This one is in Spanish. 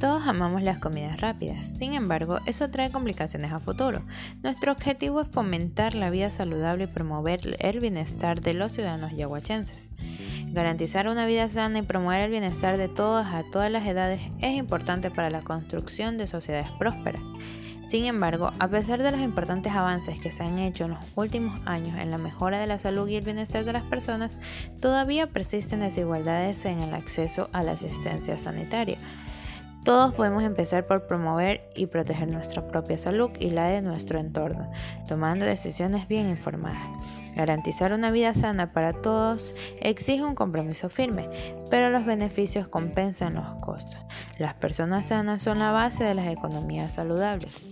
Todos amamos las comidas rápidas, sin embargo, eso trae complicaciones a futuro. Nuestro objetivo es fomentar la vida saludable y promover el bienestar de los ciudadanos yaguachenses. Garantizar una vida sana y promover el bienestar de todas a todas las edades es importante para la construcción de sociedades prósperas. Sin embargo, a pesar de los importantes avances que se han hecho en los últimos años en la mejora de la salud y el bienestar de las personas, todavía persisten desigualdades en el acceso a la asistencia sanitaria. Todos podemos empezar por promover y proteger nuestra propia salud y la de nuestro entorno, tomando decisiones bien informadas. Garantizar una vida sana para todos exige un compromiso firme, pero los beneficios compensan los costos. Las personas sanas son la base de las economías saludables.